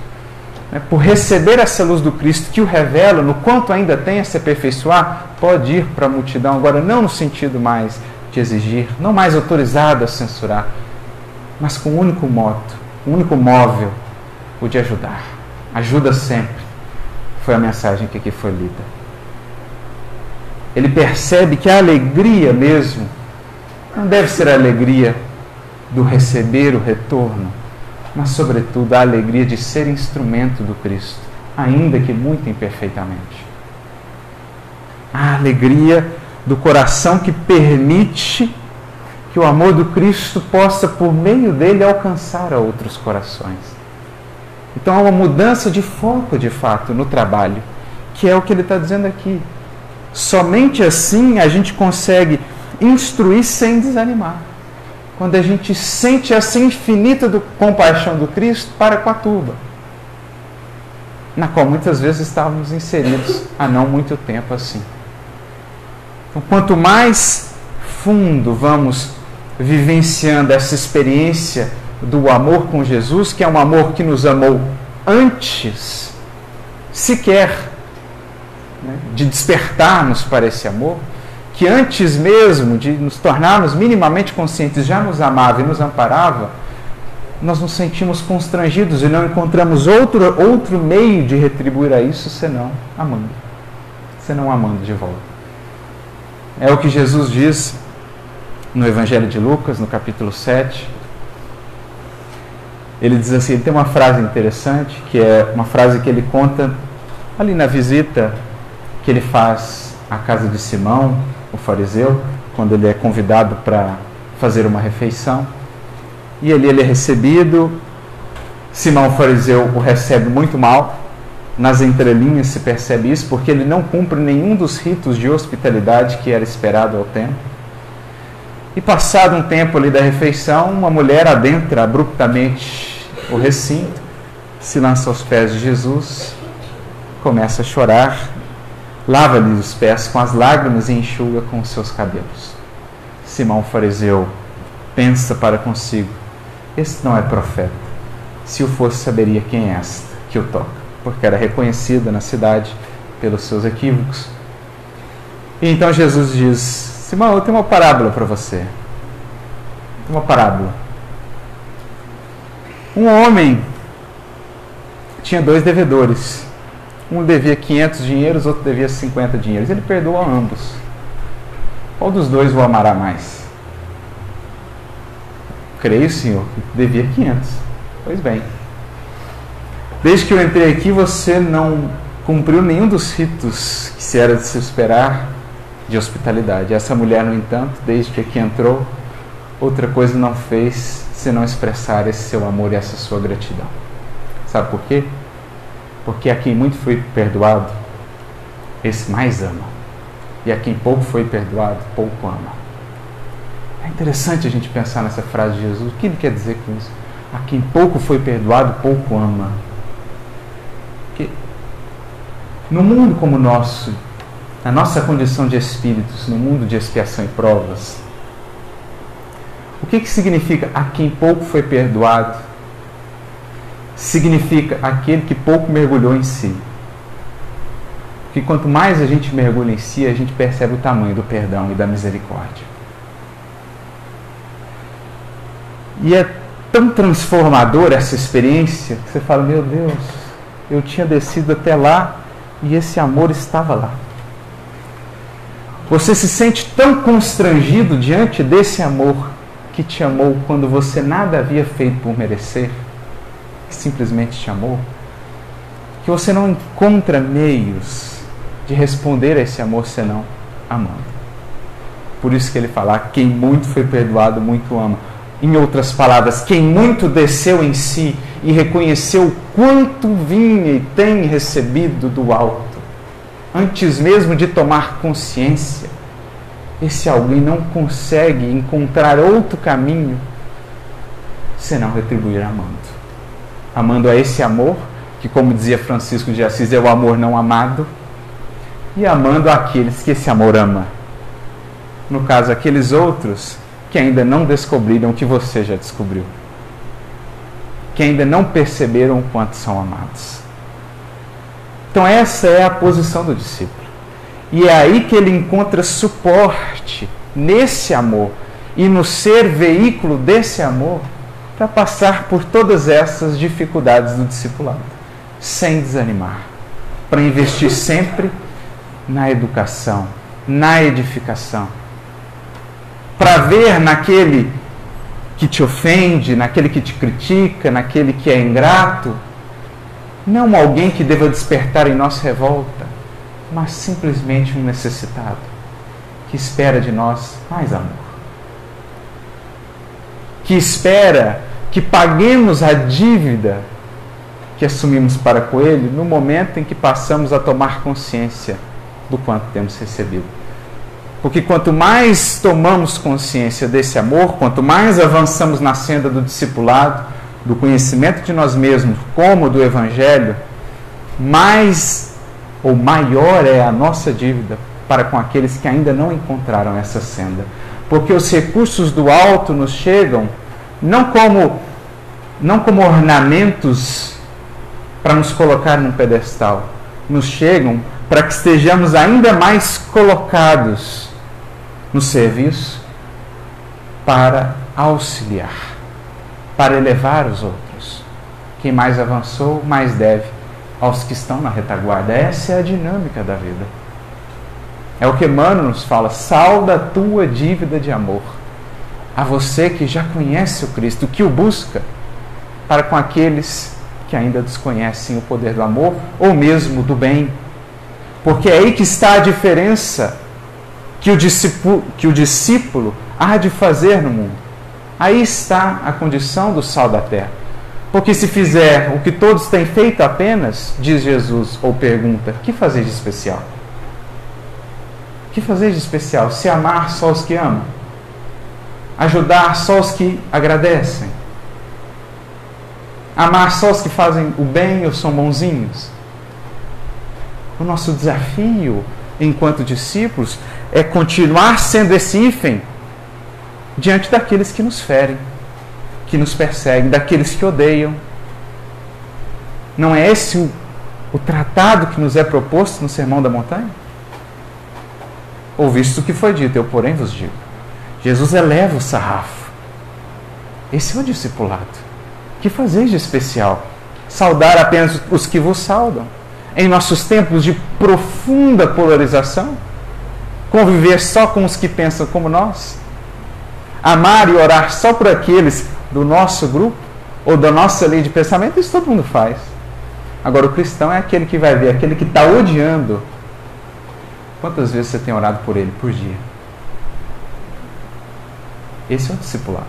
Speaker 1: né, por receber essa luz do Cristo que o revela, no quanto ainda tem a se aperfeiçoar, pode ir para a multidão, agora não no sentido mais de exigir, não mais autorizado a censurar, mas com um único moto, um único móvel, o de ajudar. Ajuda sempre. Foi a mensagem que aqui foi lida. Ele percebe que a alegria mesmo não deve ser a alegria do receber o retorno, mas, sobretudo, a alegria de ser instrumento do Cristo, ainda que muito imperfeitamente. A alegria do coração que permite que o amor do Cristo possa, por meio dele, alcançar a outros corações. Então há uma mudança de foco, de fato, no trabalho, que é o que ele está dizendo aqui. Somente assim a gente consegue instruir sem desanimar. Quando a gente sente essa infinita do, compaixão do Cristo para com a turba, na qual muitas vezes estávamos inseridos há não muito tempo assim. Então, quanto mais fundo vamos vivenciando essa experiência do amor com Jesus, que é um amor que nos amou antes sequer né, de despertarmos para esse amor, que antes mesmo de nos tornarmos minimamente conscientes já nos amava e nos amparava, nós nos sentimos constrangidos e não encontramos outro, outro meio de retribuir a isso senão amando. Senão amando de volta. É o que Jesus diz no Evangelho de Lucas, no capítulo 7. Ele diz assim: ele tem uma frase interessante, que é uma frase que ele conta ali na visita que ele faz à casa de Simão, o fariseu, quando ele é convidado para fazer uma refeição. E ali ele é recebido. Simão, o fariseu, o recebe muito mal. Nas entrelinhas se percebe isso, porque ele não cumpre nenhum dos ritos de hospitalidade que era esperado ao tempo. E passado um tempo ali da refeição, uma mulher adentra abruptamente o recinto, se lança aos pés de Jesus, começa a chorar lava-lhe os pés com as lágrimas e enxuga com os seus cabelos. Simão fariseu pensa para consigo: Este não é profeta. Se o fosse, saberia quem é esta que o toca, porque era reconhecida na cidade pelos seus equívocos. E então Jesus diz: Simão, eu tenho uma parábola para você. Uma parábola. Um homem tinha dois devedores. Um devia 500 dinheiros, outro devia 50 dinheiros. Ele perdoa ambos. Qual dos dois o amará mais? Creio, Senhor, que devia 500. Pois bem. Desde que eu entrei aqui, você não cumpriu nenhum dos ritos que se era de se esperar de hospitalidade. Essa mulher, no entanto, desde que aqui entrou, outra coisa não fez senão expressar esse seu amor e essa sua gratidão. Sabe por quê? Porque a quem muito foi perdoado, esse mais ama. E a quem pouco foi perdoado, pouco ama. É interessante a gente pensar nessa frase de Jesus. O que ele quer dizer com isso? A quem pouco foi perdoado, pouco ama. Porque no mundo como o nosso, na nossa condição de espíritos, no mundo de expiação e provas, o que, que significa a quem pouco foi perdoado, significa aquele que pouco mergulhou em si. Porque quanto mais a gente mergulha em si, a gente percebe o tamanho do perdão e da misericórdia. E é tão transformadora essa experiência que você fala: Meu Deus, eu tinha descido até lá e esse amor estava lá. Você se sente tão constrangido diante desse amor que te amou quando você nada havia feito por merecer que simplesmente te amou, que você não encontra meios de responder a esse amor senão amando. Por isso que ele fala: quem muito foi perdoado, muito ama. Em outras palavras, quem muito desceu em si e reconheceu quanto vinha e tem recebido do alto, antes mesmo de tomar consciência, esse alguém não consegue encontrar outro caminho senão retribuir amando amando a esse amor, que, como dizia Francisco de Assis, é o amor não amado, e amando aqueles que esse amor ama. No caso, aqueles outros que ainda não descobriram o que você já descobriu, que ainda não perceberam o quanto são amados. Então, essa é a posição do discípulo. E é aí que ele encontra suporte nesse amor e no ser veículo desse amor para passar por todas essas dificuldades do discipulado, sem desanimar, para investir sempre na educação, na edificação, para ver naquele que te ofende, naquele que te critica, naquele que é ingrato, não alguém que deva despertar em nós revolta, mas simplesmente um necessitado que espera de nós mais amor que espera que paguemos a dívida que assumimos para com Ele no momento em que passamos a tomar consciência do quanto temos recebido. Porque quanto mais tomamos consciência desse amor, quanto mais avançamos na senda do discipulado, do conhecimento de nós mesmos, como do Evangelho, mais ou maior é a nossa dívida para com aqueles que ainda não encontraram essa senda. Porque os recursos do alto nos chegam não como não como ornamentos para nos colocar num pedestal, nos chegam para que estejamos ainda mais colocados no serviço para auxiliar, para elevar os outros. Quem mais avançou, mais deve aos que estão na retaguarda. Essa é a dinâmica da vida. É o que Emmanuel nos fala: salda a tua dívida de amor. A você que já conhece o Cristo, que o busca, para com aqueles que ainda desconhecem o poder do amor ou mesmo do bem. Porque é aí que está a diferença que o discípulo, que o discípulo há de fazer no mundo. Aí está a condição do sal da terra. Porque se fizer o que todos têm feito apenas, diz Jesus, ou pergunta, que fazer de especial? que fazer de especial? Se amar só os que amam? Ajudar só os que agradecem? Amar só os que fazem o bem ou são bonzinhos? O nosso desafio enquanto discípulos é continuar sendo esse hífen diante daqueles que nos ferem, que nos perseguem, daqueles que odeiam. Não é esse o, o tratado que nos é proposto no Sermão da Montanha? Ouviste o que foi dito, eu porém vos digo. Jesus eleva o sarrafo. Esse é o discipulado. Que fazeis de especial? Saudar apenas os que vos saudam. Em nossos tempos de profunda polarização? Conviver só com os que pensam como nós? Amar e orar só por aqueles do nosso grupo? Ou da nossa lei de pensamento? Isso todo mundo faz. Agora, o cristão é aquele que vai ver, aquele que está odiando Quantas vezes você tem orado por ele por dia? Esse é o discipulado.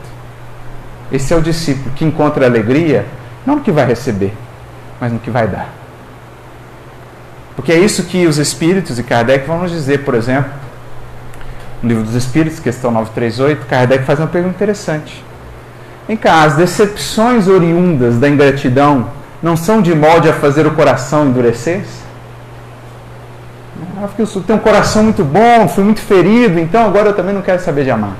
Speaker 1: Esse é o discípulo que encontra alegria, não no que vai receber, mas no que vai dar. Porque é isso que os Espíritos e Kardec vão nos dizer, por exemplo, no livro dos Espíritos, questão 938, Kardec faz uma pergunta interessante. Vem cá, as decepções oriundas da ingratidão não são de molde a fazer o coração endurecer-se? Ah, porque eu tenho um coração muito bom, fui muito ferido, então agora eu também não quero saber de amar.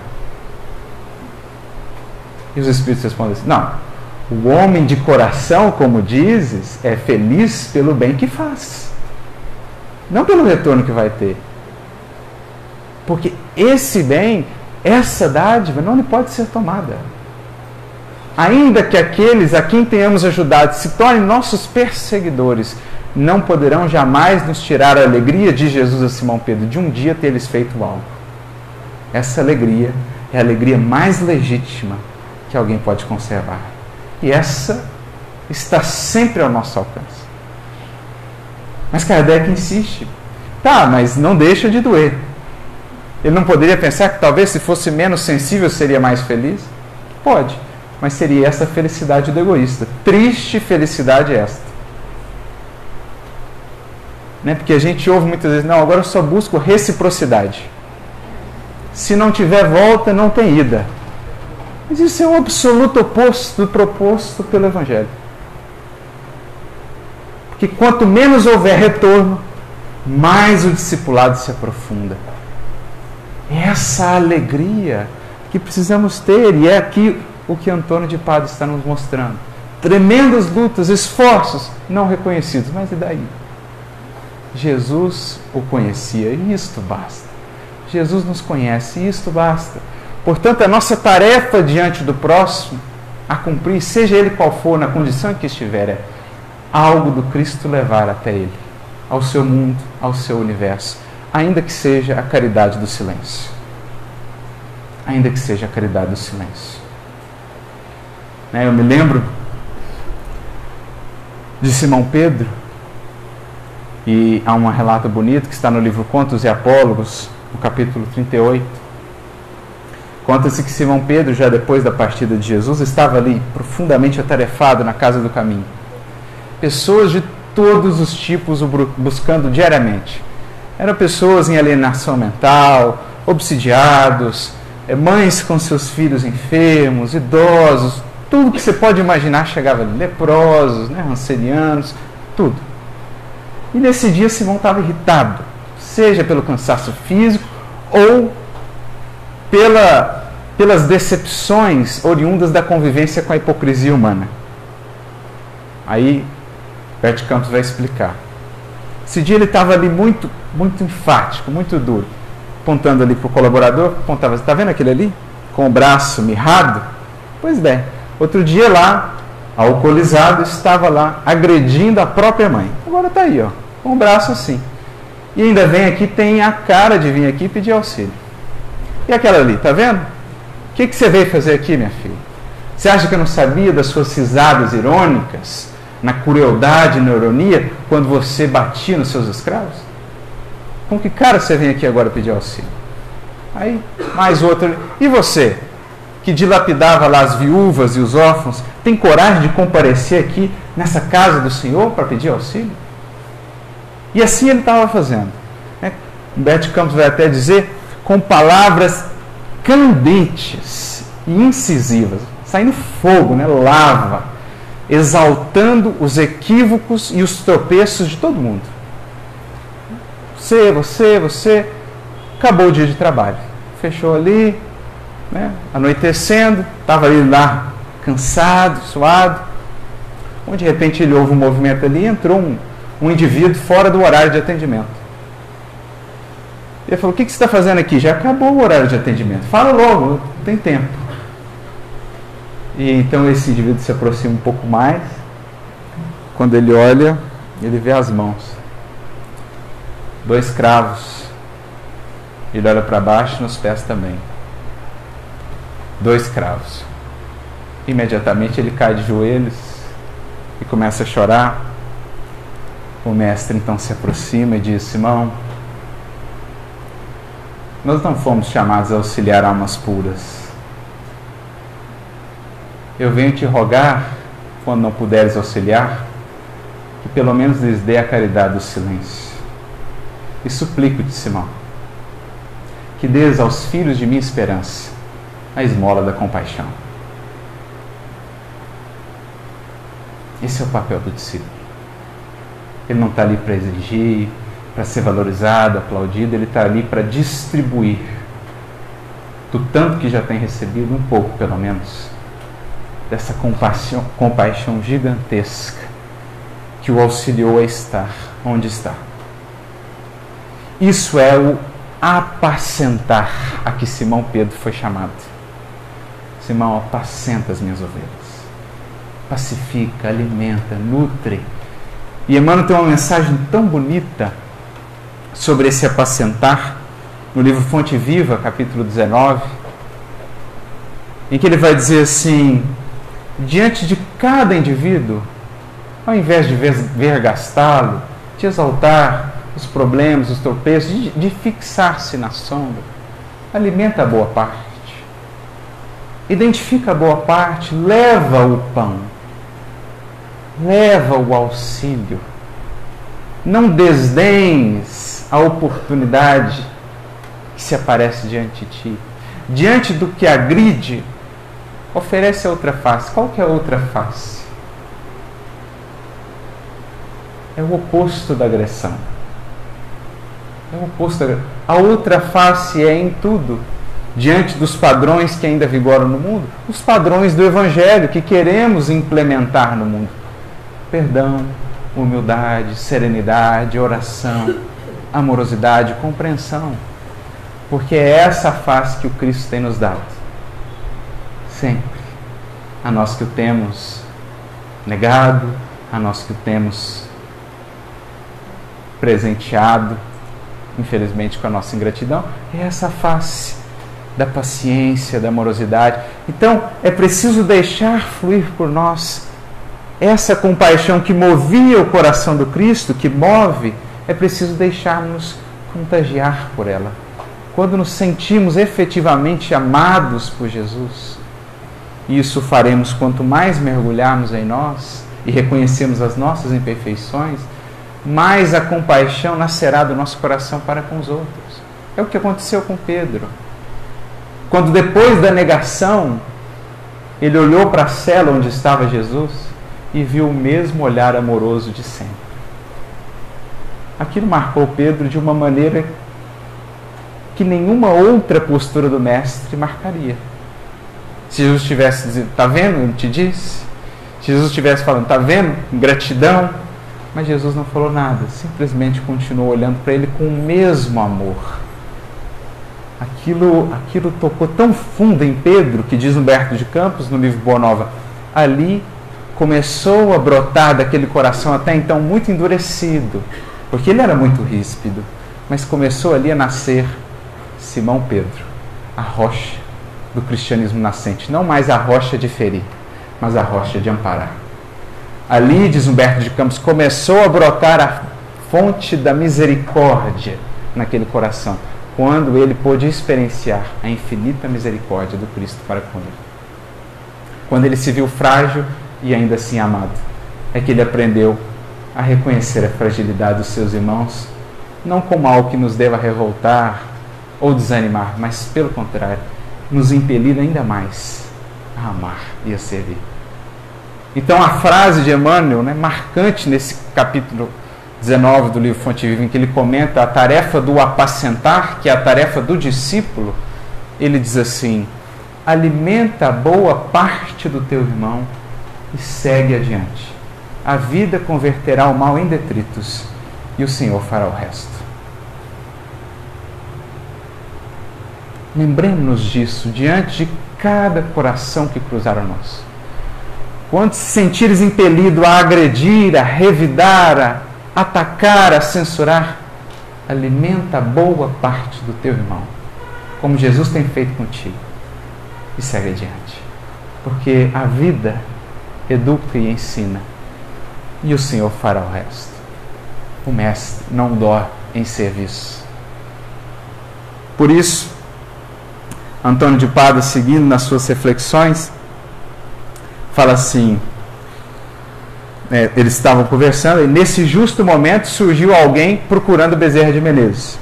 Speaker 1: E os Espíritos respondem assim: Não, o homem de coração, como dizes, é feliz pelo bem que faz, não pelo retorno que vai ter. Porque esse bem, essa dádiva, não lhe pode ser tomada. Ainda que aqueles a quem tenhamos ajudado se tornem nossos perseguidores, não poderão jamais nos tirar a alegria de Jesus a Simão Pedro, de um dia ter lhes feito algo. Essa alegria é a alegria mais legítima que alguém pode conservar. E essa está sempre ao nosso alcance. Mas Kardec insiste. Tá, mas não deixa de doer. Ele não poderia pensar que talvez se fosse menos sensível seria mais feliz? Pode, mas seria essa felicidade do egoísta. Triste felicidade esta né? Porque a gente ouve muitas vezes, não, agora eu só busco reciprocidade. Se não tiver volta, não tem ida. Mas isso é o absoluto oposto do proposto pelo Evangelho. Porque quanto menos houver retorno, mais o discipulado se aprofunda. Essa alegria que precisamos ter, e é aqui o que Antônio de Pado está nos mostrando. Tremendas lutas, esforços não reconhecidos, mas e daí? Jesus o conhecia e isto basta. Jesus nos conhece e isto basta. Portanto, a nossa tarefa diante do próximo a cumprir, seja ele qual for, na condição em que estiver, é algo do Cristo levar até ele, ao seu mundo, ao seu universo, ainda que seja a caridade do silêncio. Ainda que seja a caridade do silêncio. Né, eu me lembro de Simão Pedro, e há um relato bonito que está no livro Contos e Apólogos, no capítulo 38. Conta-se que Simão Pedro, já depois da partida de Jesus, estava ali profundamente atarefado na casa do caminho. pessoas de todos os tipos o buscando diariamente. Eram pessoas em alienação mental, obsidiados, eh, mães com seus filhos enfermos, idosos, tudo que você pode imaginar chegava ali, leprosos, né, tudo. E nesse dia Simão estava irritado, seja pelo cansaço físico ou pela, pelas decepções oriundas da convivência com a hipocrisia humana. Aí, Bert Campos vai explicar. Esse dia ele estava ali muito, muito enfático, muito duro, apontando ali para o colaborador, apontava, está vendo aquele ali? Com o braço mirrado? Pois bem, outro dia lá, alcoolizado, estava lá agredindo a própria mãe. Agora está aí, ó, com o braço assim. E ainda vem aqui, tem a cara de vir aqui pedir auxílio. E aquela ali, tá vendo? O que, que você veio fazer aqui, minha filha? Você acha que eu não sabia das suas risadas irônicas, na crueldade, na ironia, quando você batia nos seus escravos? Com que cara você vem aqui agora pedir auxílio? Aí, mais outro. E você, que dilapidava lá as viúvas e os órfãos, tem coragem de comparecer aqui nessa casa do Senhor para pedir auxílio? E assim ele estava fazendo. Né? Beth Campos vai até dizer com palavras candentes e incisivas, saindo fogo, né? lava, exaltando os equívocos e os tropeços de todo mundo. Você, você, você, acabou o dia de trabalho, fechou ali, né? anoitecendo, estava ali lá cansado, suado, onde de repente ele ouve um movimento ali e entrou um, um indivíduo fora do horário de atendimento. Ele falou: O que, que você está fazendo aqui? Já acabou o horário de atendimento. Fala logo, não tem tempo. E então esse indivíduo se aproxima um pouco mais. Quando ele olha, ele vê as mãos. Dois cravos. Ele olha para baixo nos pés também. Dois cravos. Imediatamente ele cai de joelhos e começa a chorar. O mestre então se aproxima e diz: Simão, nós não fomos chamados a auxiliar almas puras. Eu venho te rogar, quando não puderes auxiliar, que pelo menos lhes dê a caridade do silêncio. E suplico-te, Simão, que dês aos filhos de minha esperança a esmola da compaixão. Esse é o papel do discípulo. Ele não está ali para exigir, para ser valorizado, aplaudido, ele está ali para distribuir do tanto que já tem recebido, um pouco pelo menos, dessa compaixão, compaixão gigantesca que o auxiliou a estar onde está. Isso é o apacentar a que Simão Pedro foi chamado. Simão, apacenta as minhas ovelhas. Pacifica, alimenta, nutre. E Emmanuel tem uma mensagem tão bonita sobre esse apacentar, no livro Fonte Viva, capítulo 19, em que ele vai dizer assim: diante de cada indivíduo, ao invés de vergastá-lo, de exaltar os problemas, os tropeços, de, de fixar-se na sombra, alimenta a boa parte, identifica a boa parte, leva o pão, leva o auxílio. Não desdenhes a oportunidade que se aparece diante de ti. Diante do que agride, oferece outra face. Qual que é a outra face? É o oposto da agressão. É o oposto da... A outra face é em tudo, diante dos padrões que ainda vigoram no mundo, os padrões do Evangelho que queremos implementar no mundo. Perdão, humildade, serenidade, oração amorosidade, compreensão. Porque é essa face que o Cristo tem nos dado. Sempre. A nós que o temos negado, a nós que o temos presenteado, infelizmente com a nossa ingratidão, é essa face da paciência, da amorosidade. Então, é preciso deixar fluir por nós essa compaixão que movia o coração do Cristo, que move é preciso deixarmos contagiar por ela. Quando nos sentimos efetivamente amados por Jesus, isso faremos quanto mais mergulharmos em nós e reconhecemos as nossas imperfeições, mais a compaixão nascerá do nosso coração para com os outros. É o que aconteceu com Pedro. Quando depois da negação, ele olhou para a cela onde estava Jesus e viu o mesmo olhar amoroso de sempre. Aquilo marcou Pedro de uma maneira que nenhuma outra postura do Mestre marcaria. Se Jesus estivesse dizendo, está vendo? Ele te disse. Se Jesus estivesse falando, está vendo? Gratidão. Mas Jesus não falou nada, simplesmente continuou olhando para ele com o mesmo amor. Aquilo, aquilo tocou tão fundo em Pedro, que diz Humberto de Campos no livro Boa Nova, ali começou a brotar daquele coração até então muito endurecido, porque ele era muito ríspido, mas começou ali a nascer Simão Pedro, a rocha do cristianismo nascente, não mais a rocha de ferir, mas a rocha de amparar. Ali, diz Humberto de Campos, começou a brotar a fonte da misericórdia naquele coração, quando ele pôde experienciar a infinita misericórdia do Cristo para com ele. Quando ele se viu frágil e ainda assim amado. É que ele aprendeu a reconhecer a fragilidade dos seus irmãos, não como algo que nos deva revoltar ou desanimar, mas pelo contrário, nos impelir ainda mais a amar e a servir. Então a frase de Emmanuel, né, marcante nesse capítulo 19 do livro Fonte Viva, em que ele comenta a tarefa do apacentar, que é a tarefa do discípulo, ele diz assim: alimenta boa parte do teu irmão e segue adiante. A vida converterá o mal em detritos e o Senhor fará o resto. Lembremos-nos disso diante de cada coração que cruzar a nós. Quando se sentires impelido a agredir, a revidar, a atacar, a censurar, alimenta boa parte do teu irmão, como Jesus tem feito contigo, e segue adiante. Porque a vida educa e ensina, e o Senhor fará o resto. O Mestre não dó em serviço. Por isso, Antônio de Pada, seguindo nas suas reflexões, fala assim: é, eles estavam conversando e nesse justo momento surgiu alguém procurando Bezerra de Menezes.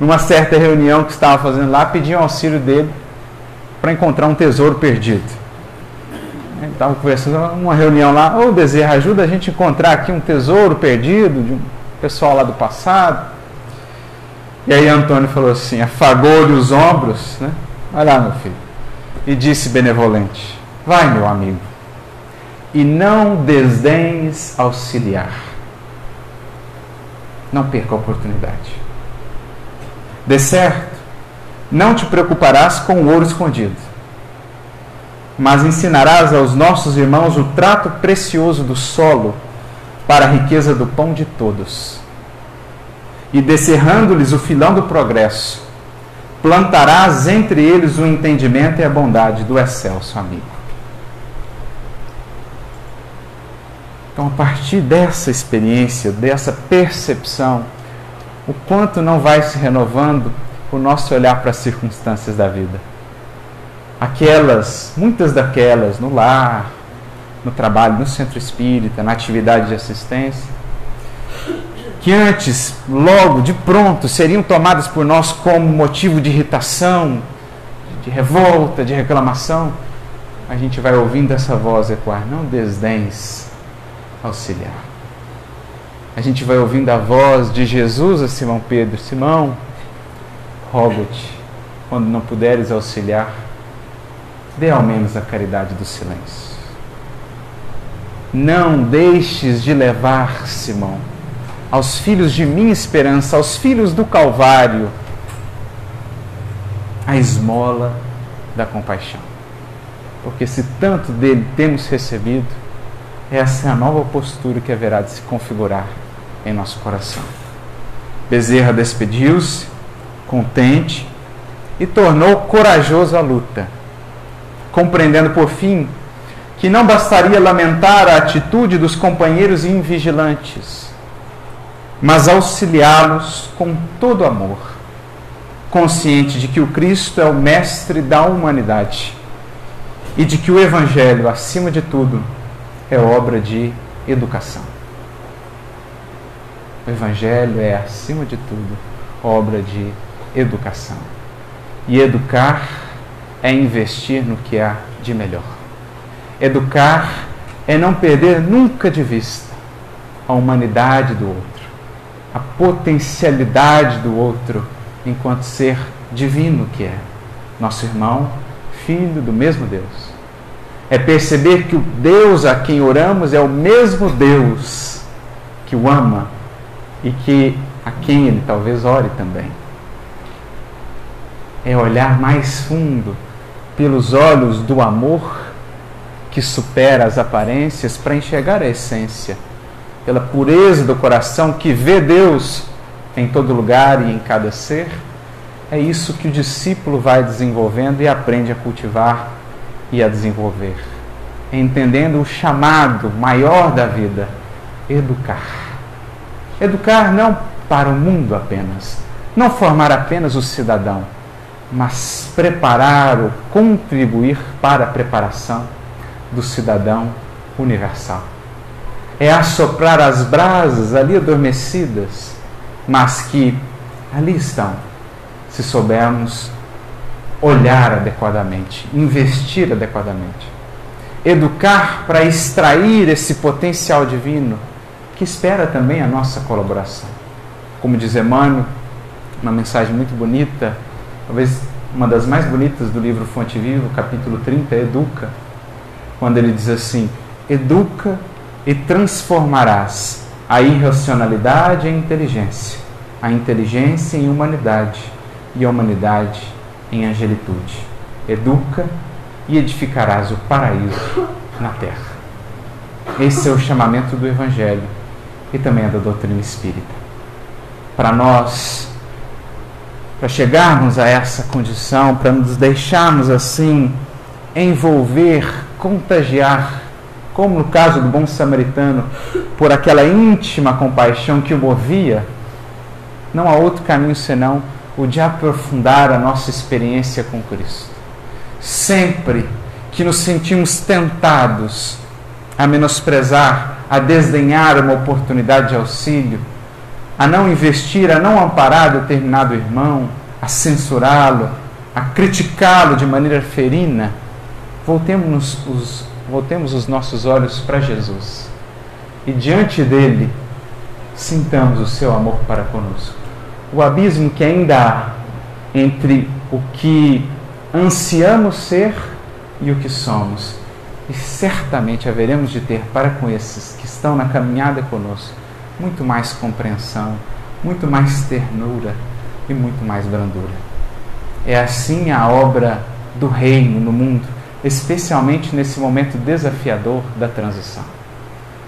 Speaker 1: Numa certa reunião que estava fazendo lá, pediam auxílio dele para encontrar um tesouro perdido estava conversando, uma reunião lá, ô oh, Bezerra, ajuda a gente a encontrar aqui um tesouro perdido de um pessoal lá do passado. E aí Antônio falou assim, afagou-lhe os ombros, né? Vai lá, meu filho. E disse benevolente, vai, meu amigo, e não desdenhes auxiliar. Não perca a oportunidade. De certo, não te preocuparás com o ouro escondido mas ensinarás aos nossos irmãos o trato precioso do solo para a riqueza do pão de todos. E descerrando-lhes o filão do progresso, plantarás entre eles o entendimento e a bondade do excelso amigo. Então, a partir dessa experiência, dessa percepção, o quanto não vai se renovando o nosso olhar para as circunstâncias da vida aquelas, muitas daquelas, no lar, no trabalho, no centro espírita, na atividade de assistência, que antes, logo, de pronto, seriam tomadas por nós como motivo de irritação, de revolta, de reclamação, a gente vai ouvindo essa voz ecoar: não desdéns auxiliar. A gente vai ouvindo a voz de Jesus a Simão Pedro: Simão, rogo-te, quando não puderes auxiliar, dê ao menos a caridade do silêncio. Não deixes de levar, Simão, aos filhos de minha esperança, aos filhos do Calvário, a esmola da compaixão. Porque se tanto dele temos recebido, essa é a nova postura que haverá de se configurar em nosso coração. Bezerra despediu-se, contente, e tornou corajoso a luta compreendendo por fim que não bastaria lamentar a atitude dos companheiros invigilantes, mas auxiliá-los com todo amor, consciente de que o Cristo é o mestre da humanidade e de que o Evangelho, acima de tudo, é obra de educação. O Evangelho é, acima de tudo, obra de educação. E educar é investir no que há de melhor. Educar é não perder nunca de vista a humanidade do outro, a potencialidade do outro enquanto ser divino que é, nosso irmão, filho do mesmo Deus. É perceber que o Deus a quem oramos é o mesmo Deus que o ama e que a quem ele talvez ore também. É olhar mais fundo pelos olhos do amor que supera as aparências para enxergar a essência, pela pureza do coração que vê Deus em todo lugar e em cada ser. É isso que o discípulo vai desenvolvendo e aprende a cultivar e a desenvolver, entendendo o chamado maior da vida: educar. Educar não para o mundo apenas, não formar apenas o cidadão, mas preparar ou contribuir para a preparação do cidadão universal. É assoprar as brasas ali adormecidas, mas que ali estão, se soubermos olhar adequadamente, investir adequadamente. Educar para extrair esse potencial divino que espera também a nossa colaboração. Como diz Emmanuel, uma mensagem muito bonita, talvez uma das mais bonitas do livro Fonte Viva, capítulo 30, Educa, quando ele diz assim: Educa e transformarás a irracionalidade em inteligência, a inteligência em humanidade e a humanidade em angelitude. Educa e edificarás o paraíso na terra. Esse é o chamamento do Evangelho e também é da doutrina espírita. Para nós, para chegarmos a essa condição, para nos deixarmos assim envolver, contagiar, como no caso do bom samaritano, por aquela íntima compaixão que o movia, não há outro caminho senão o de aprofundar a nossa experiência com Cristo. Sempre que nos sentimos tentados a menosprezar, a desdenhar uma oportunidade de auxílio, a não investir, a não amparar determinado irmão, a censurá-lo, a criticá-lo de maneira ferina, voltemos os, voltemos os nossos olhos para Jesus e diante dele sintamos o seu amor para conosco. O abismo que ainda há entre o que ansiamos ser e o que somos e certamente haveremos de ter para com esses que estão na caminhada conosco muito mais compreensão, muito mais ternura e muito mais brandura. É assim a obra do reino no mundo, especialmente nesse momento desafiador da transição.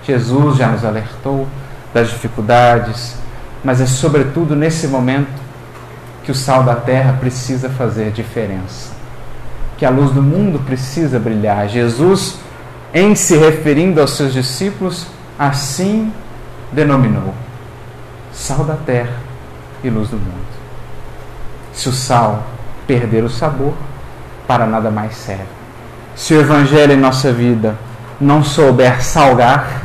Speaker 1: Jesus já nos alertou das dificuldades, mas é sobretudo nesse momento que o sal da terra precisa fazer diferença que a luz do mundo precisa brilhar. Jesus, em se referindo aos seus discípulos, assim denominou: sal da terra e luz do mundo. Se o sal perder o sabor, para nada mais serve. Se o Evangelho em nossa vida não souber salgar,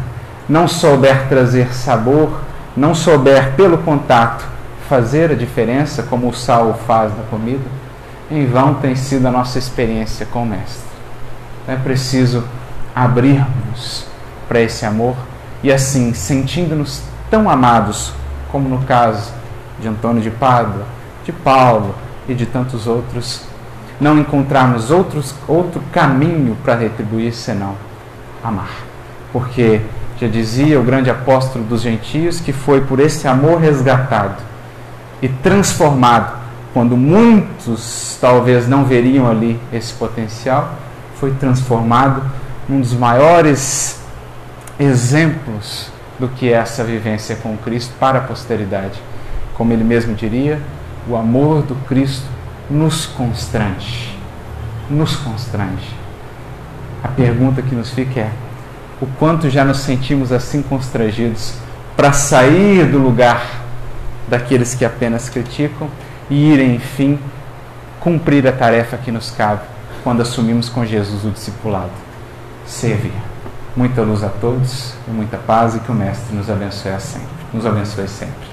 Speaker 1: não souber trazer sabor, não souber, pelo contato, fazer a diferença, como o sal faz na comida, em vão tem sido a nossa experiência com o Mestre. Então é preciso abrirmos para esse amor e assim, sentindo-nos tão amados, como no caso de Antônio de Pádua, de Paulo e de tantos outros, não encontrarmos outros, outro caminho para retribuir senão amar. Porque já dizia o grande apóstolo dos gentios que foi por esse amor resgatado e transformado quando muitos talvez não veriam ali esse potencial, foi transformado num dos maiores exemplos do que é essa vivência com Cristo para a posteridade. Como ele mesmo diria, o amor do Cristo nos constrange. Nos constrange. A pergunta que nos fica é: o quanto já nos sentimos assim constrangidos para sair do lugar daqueles que apenas criticam e ir, enfim, cumprir a tarefa que nos cabe quando assumimos com Jesus o discipulado: servir. Muita luz a todos e muita paz e que o Mestre nos abençoe sempre. Nos abençoe sempre.